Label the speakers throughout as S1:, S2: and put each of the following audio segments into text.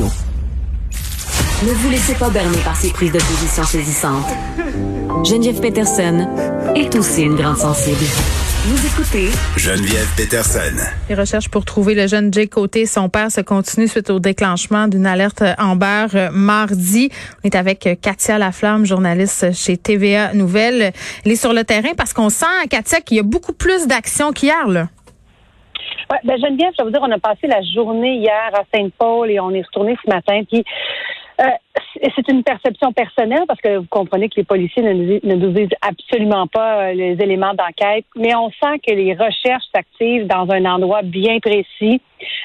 S1: Ne vous laissez pas berner par ces prises de position saisissantes. Geneviève Peterson est aussi une grande sensible. Vous écoutez
S2: Geneviève Peterson.
S3: Les recherches pour trouver le jeune Jay Côté, son père, se continuent suite au déclenchement d'une alerte Amber euh, mardi. On est avec euh, Katia Laflamme, journaliste chez TVA Nouvelles. Elle est sur le terrain parce qu'on sent, Katia, qu'il y a beaucoup plus d'action qu'hier, là.
S4: Ouais, ben Geneviève, je vous dire, on a passé la journée hier à Saint-Paul et on est retourné ce matin. Puis euh, c'est une perception personnelle parce que vous comprenez que les policiers ne nous, disent absolument pas euh, les éléments d'enquête, mais on sent que les recherches s'activent dans un endroit bien précis.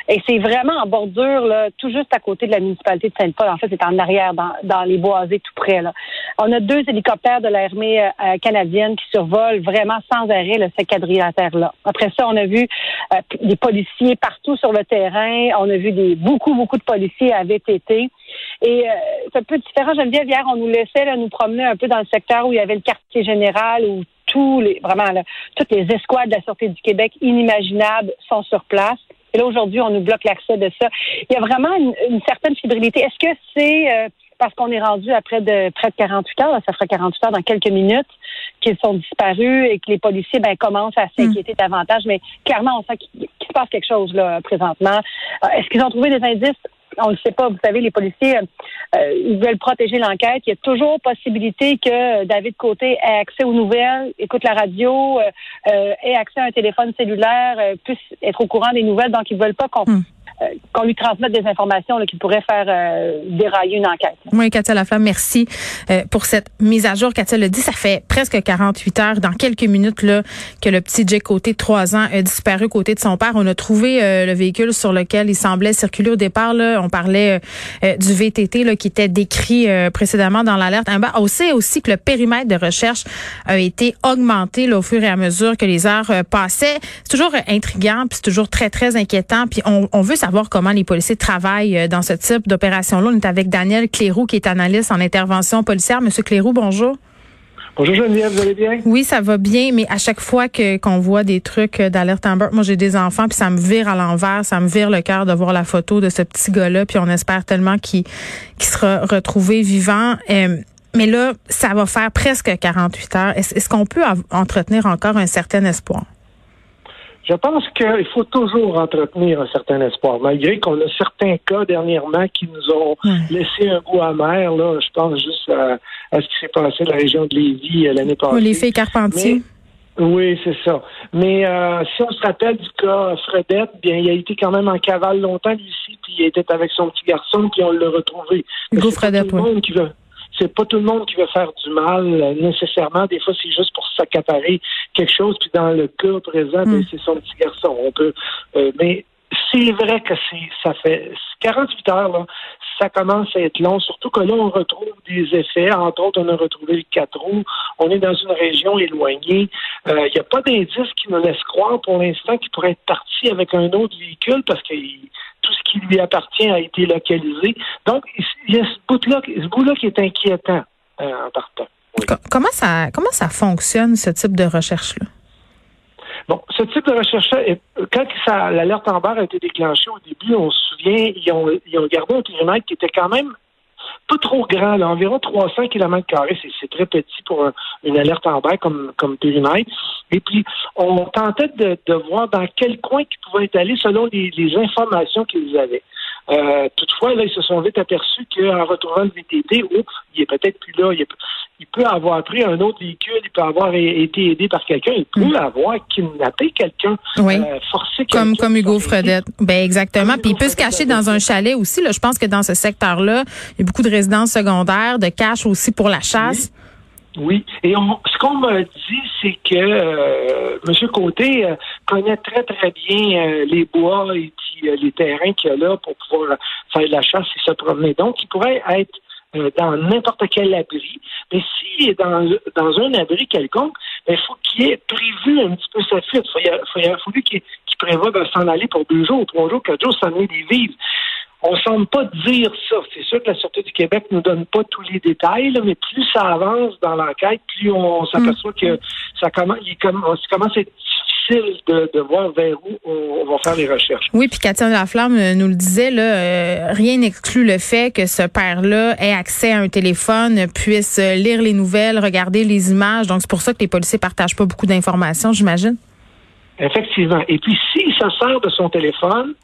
S4: Et c'est vraiment en bordure, là, tout juste à côté de la municipalité de Sainte-Paul. En fait, c'est en arrière, dans, les boisés, tout près. Là. On a deux hélicoptères de l'armée euh, canadienne qui survolent vraiment sans arrêt le, ce quadrilatère-là. Après ça, on a vu euh, des policiers partout sur le terrain. On a vu des beaucoup, beaucoup de policiers à VTT. Et euh, c'est un peu différent. Geneviève, hier, on nous laissait là, nous promener un peu dans le secteur où il y avait le quartier général, où tous les, vraiment, là, toutes les escouades de la Sûreté du Québec inimaginables sont sur place. Et là, aujourd'hui, on nous bloque l'accès de ça. Il y a vraiment une, une certaine fébrilité. Est-ce que c'est euh, parce qu'on est rendu à près de près de 48 heures, là, ça fera 48 heures dans quelques minutes, qu'ils sont disparus et que les policiers ben, commencent à s'inquiéter davantage, mais clairement, on sent qu'il qu'il se passe quelque chose là présentement. Euh, Est-ce qu'ils ont trouvé des indices? On ne sait pas. Vous savez, les policiers, euh, ils veulent protéger l'enquête. Il y a toujours possibilité que David Côté ait accès aux nouvelles, écoute la radio, euh, euh, ait accès à un téléphone cellulaire, euh, puisse être au courant des nouvelles. Donc, ils veulent pas qu'on
S3: Hmm.
S4: Euh, qu'on lui transmette des informations là, qui pourraient faire euh, dérailler une enquête.
S3: Oui, Katia Laflamme, merci euh, pour cette mise à jour. Katia le dit, ça fait presque 48 heures, dans quelques minutes, là, que le petit Jay Côté de 3 ans a disparu aux côtés de son père. On a trouvé euh, le véhicule sur lequel il semblait circuler au départ. Là, on parlait euh, du VTT là, qui était décrit précédemment dans l'alerte. Amber. On sait aussi que le périmètre de recherche a été augmenté là, au fur et à mesure que les heures passaient. C'est toujours intriguant, puis c'est toujours très, très inquiétant. Puis on, on veut savoir comment les policiers travaillent euh, dans ce type d'opération-là. On est avec Daniel Cléroux, qui est analyste en intervention policière. Monsieur Cléroux, bonjour.
S5: Bonjour Geneviève, vous allez bien?
S3: Oui, ça va bien, mais à chaque fois que qu'on voit des trucs euh, d'alerte Amber, moi j'ai des enfants, puis ça me vire à l'envers, ça me vire le cœur de voir la photo de ce petit gars-là, puis on espère tellement qu'il sera retrouvé vivant. Euh, mais là, ça va faire presque 48 heures. Est-ce qu'on peut entretenir encore un certain espoir?
S5: Je pense qu'il faut toujours entretenir un certain espoir, malgré qu'on a certains cas dernièrement qui nous ont laissé un goût amer. Là, je pense juste à, à ce qui s'est passé dans la région de Lévis euh, l'année passée.
S3: les filles Carpentier.
S5: Oui, c'est ça. Mais euh, si on se rappelle du cas Fredette, bien, il a été quand même en cavale longtemps, ici, puis il était avec son petit garçon, puis on l'a retrouvé.
S3: Hugo Fredette,
S5: tout le
S3: oui.
S5: qui veut. C'est pas tout le monde qui veut faire du mal euh, nécessairement. Des fois, c'est juste pour s'accaparer quelque chose. Puis dans le cas présent, ben,
S3: Mm.
S5: c'est son petit garçon. On peut, euh, mais c'est vrai que c'est ça fait 48 heures là. Ça commence à être long, surtout que là, on retrouve des effets. Entre autres, on a retrouvé le 4 roues. On est dans une région éloignée. Euh, Il n'y a pas d'indice qui nous laisse croire pour l'instant qu'il pourrait être parti avec un autre véhicule parce que il- tout ce qui lui appartient a été localisé. Donc, il y a ce bout-là, qui est inquiétant euh, en partant.
S3: Co- Comment ça comment ça fonctionne ce type de recherche-là?
S5: Bon, ce type de recherche-là, quand l'alerte en barre a été déclenchée au début, on se souvient, ils ont, ils ont gardé un périmètre qui était quand même pas trop grand, là, environ 300 km carrés. C'est, très petit pour un- une alerte en barre comme, comme périmètre. Et puis, on tentait de, de voir dans quel coin ils pouvaient être allés selon les, les informations qu'ils avaient. Euh, toutefois, là, ils se sont vite aperçus qu'en retrouvant le VTT, oups, il est peut-être plus là. Il, est- il peut avoir pris un autre véhicule, il peut avoir été aidé par quelqu'un, il peut avoir kidnappé quelqu'un,
S3: Oui.
S5: euh, forcé
S3: Comme,
S5: quelqu'un.
S3: comme Hugo
S5: Son-
S3: Fredette. Ben exactement.
S5: Comme
S3: Puis il
S5: Hugo
S3: peut se cacher dans un chalet aussi. Là. Je pense que dans ce secteur-là, il y a beaucoup de résidences secondaires, de caches aussi pour la chasse.
S5: Oui. Et on, ce qu'on m'a dit, c'est que euh, M. Côté euh, connaît très, très bien euh, les bois et puis, euh, les terrains qu'il y a là pour pouvoir faire de la chasse et se promener. Donc, il pourrait être euh, dans n'importe quel abri. Mais s'il est dans, dans un abri quelconque, ben, il faut qu'il ait prévu un petit peu sa fuite. Il faut, faut, a fallu qu'il prévoit de s'en aller pour deux jours, trois jours, quatre jours, s'amener des vivres. On ne semble pas dire ça. C'est sûr que la Sûreté du Québec ne nous donne pas tous les détails, là, mais plus ça avance dans l'enquête, plus on s'aperçoit que ça commence, il commence, à être difficile de, de voir vers où on, va faire les recherches.
S3: Oui, puis Katia Laflamme euh, nous le disait, là, euh, rien n'exclut le fait que ce père-là ait accès à un téléphone, puisse lire les nouvelles, regarder les images. Donc, c'est pour ça que les policiers partagent pas beaucoup d'informations, j'imagine.
S5: Effectivement. Et puis, s'il se sert de son téléphone,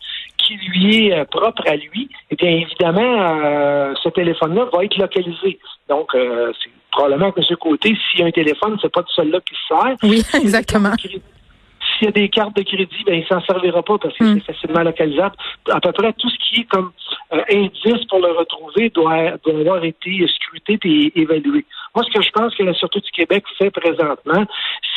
S5: qui lui est propre à lui, eh bien évidemment, ce téléphone-là va être localisé. Donc, c'est probablement que ce Côté, s'il y a un téléphone, c'est pas de celui-là qui se sert.
S3: Oui, exactement.
S5: S'il y a des cartes de crédit, ben il s'en servira pas parce que hmm. c'est facilement localisable. À peu près tout ce qui est comme euh, indice pour le retrouver doit, doit avoir été scruté et évalué. Moi, ce que je pense que la Sûreté du Québec fait présentement,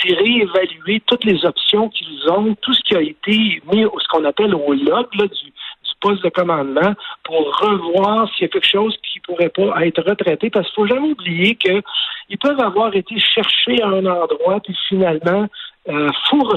S5: c'est réévaluer toutes les options qu'ils ont, tout ce qui a été mis, ce qu'on appelle au log là, du, poste de commandement pour revoir s'il y a quelque chose qui pourrait pas être retraité, parce qu'il faut jamais oublier qu'ils peuvent avoir été cherchés à un endroit, puis finalement, euh, faut,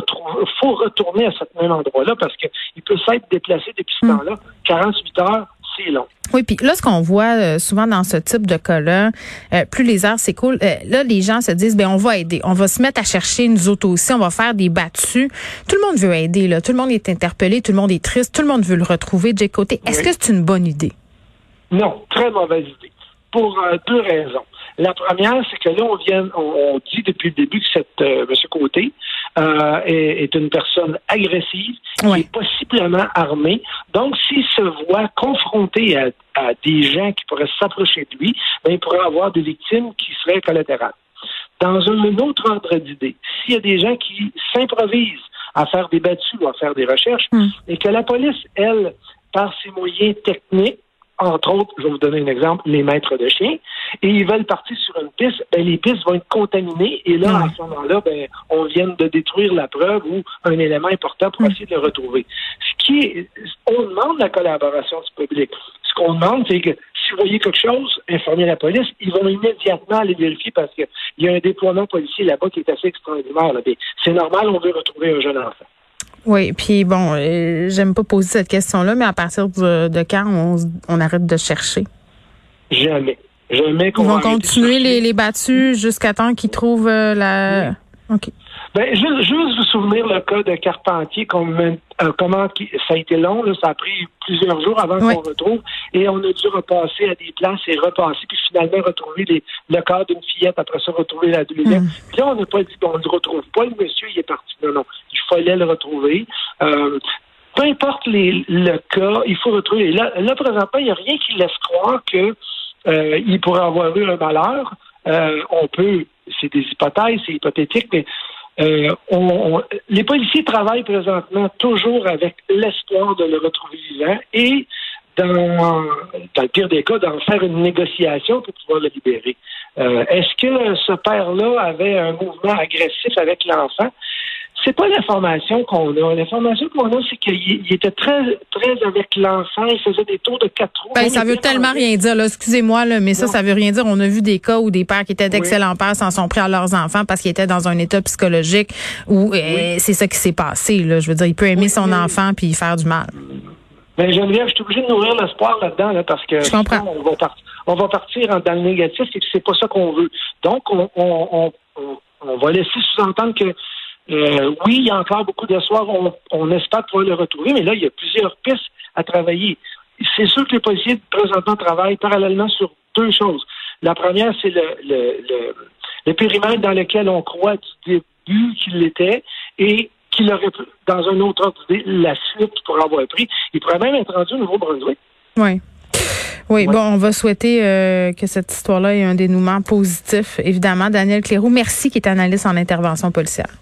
S5: faut retourner à ce même endroit-là parce qu'il peut s'être déplacé depuis ce hmm. temps-là. 48 heures, c'est long.
S3: Oui, puis là, ce qu'on voit euh, souvent dans ce type de cas-là, euh, plus les heures s'écoulent, euh, là, les gens se disent, ben on va aider, on va se mettre à chercher nous autres aussi, on va faire des battues. Tout le monde veut aider, là. Tout le monde est interpellé, tout le monde est triste, tout le monde veut le retrouver. Jay Côté, est-ce que c'est une bonne idée?
S5: Non, très mauvaise idée. Pour deux raisons. La première, c'est que là, on vient, on, dit depuis le début que cette euh. Côté euh, est, une personne agressive, qui est possiblement armée. Donc, s'il se voit confronté à, des gens qui pourraient s'approcher de lui, ben, il pourrait avoir des victimes qui seraient collatérales. Dans un autre ordre d'idée, s'il y a des gens qui s'improvisent à faire des battues ou à faire des recherches, hmm. et que la police, elle, par ses moyens techniques, entre autres, je vais vous donner un exemple, les maîtres de chiens, et ils veulent partir sur une piste, ben, les pistes vont être contaminées, et là, à ce moment-là, ben, on vient de détruire la preuve ou un élément important pour essayer de le retrouver. Ce qui est, on demande la collaboration du public. Ce qu'on demande, c'est que si vous voyez quelque chose, informez la police, ils vont immédiatement aller vérifier parce qu'il y a un déploiement policier là-bas qui est assez extraordinaire. Ben, c'est normal, on veut retrouver un jeune enfant.
S3: Oui, puis bon, euh, j'aime pas poser cette question-là, mais à partir de, quand on, on, arrête de chercher?
S5: Jamais. Jamais
S3: qu'on Ils vont continuer les, les battus jusqu'à temps qu'ils trouvent euh, la... OK.
S5: Ben, juste, juste vous souvenir le cas de Carpentier, comment, euh, comment ça a été long, là, ça a pris plusieurs jours avant qu'on retrouve, et on a dû repasser à des places et repasser, puis finalement retrouver les, le cas d'une fillette, après ça retrouver la deuxième. Mm. Puis là, on n'a pas dit, bon, on ne le retrouve pas, le monsieur, il est parti. Non, non, il fallait le retrouver. Euh, peu importe les, le cas, il faut retrouver. Là, là présentement, il n'y a rien qui laisse croire que euh, il pourrait avoir eu un malheur. Euh, on peut, c'est des hypothèses, c'est hypothétique, mais euh, on, les policiers travaillent présentement toujours avec l'espoir de le retrouver vivant et dans, dans le pire des cas, d'en faire une négociation pour pouvoir le libérer. Euh, est-ce que ce père-là avait un mouvement agressif avec l'enfant? C'est pas l'information qu'on a. L'information qu'on a, c'est qu'il était très, très avec l'enfant. Il faisait des tours de quatre roues.
S3: Ben, ça veut tellement rien dire, là. Excusez-moi, là, mais ça, ça veut rien dire. On a vu des cas où des pères qui étaient d'excellents pères s'en sont pris à leurs enfants parce qu'ils étaient dans un état psychologique où euh, c'est ça qui s'est passé, là. Je veux dire, il peut aimer son enfant puis faire du mal.
S5: Ben, Geneviève, je suis obligé de nourrir l'espoir là-dedans, là, parce que.
S3: Je comprends.
S5: On va, partir, on va partir dans le négatif et c'est pas ça qu'on veut. Donc, on, on, on, on va laisser sous-entendre que euh, oui, il y a encore beaucoup d'espoir. On, on espère pouvoir le retrouver, mais là, il y a plusieurs pistes à travailler. C'est sûr que les policiers présentement travaillent parallèlement sur deux choses. La première, c'est le, le, le, périmètre dans lequel on croit du début qu'il était et qu'il aurait, dans un autre ordre la suite pourrait avoir pris. Il pourrait même être rendu au Nouveau-Brunswick.
S3: Oui. Oui, bon, on va souhaiter euh, que cette histoire-là ait un dénouement positif. Évidemment, Daniel Cléroux, merci qui est analyste en intervention policière.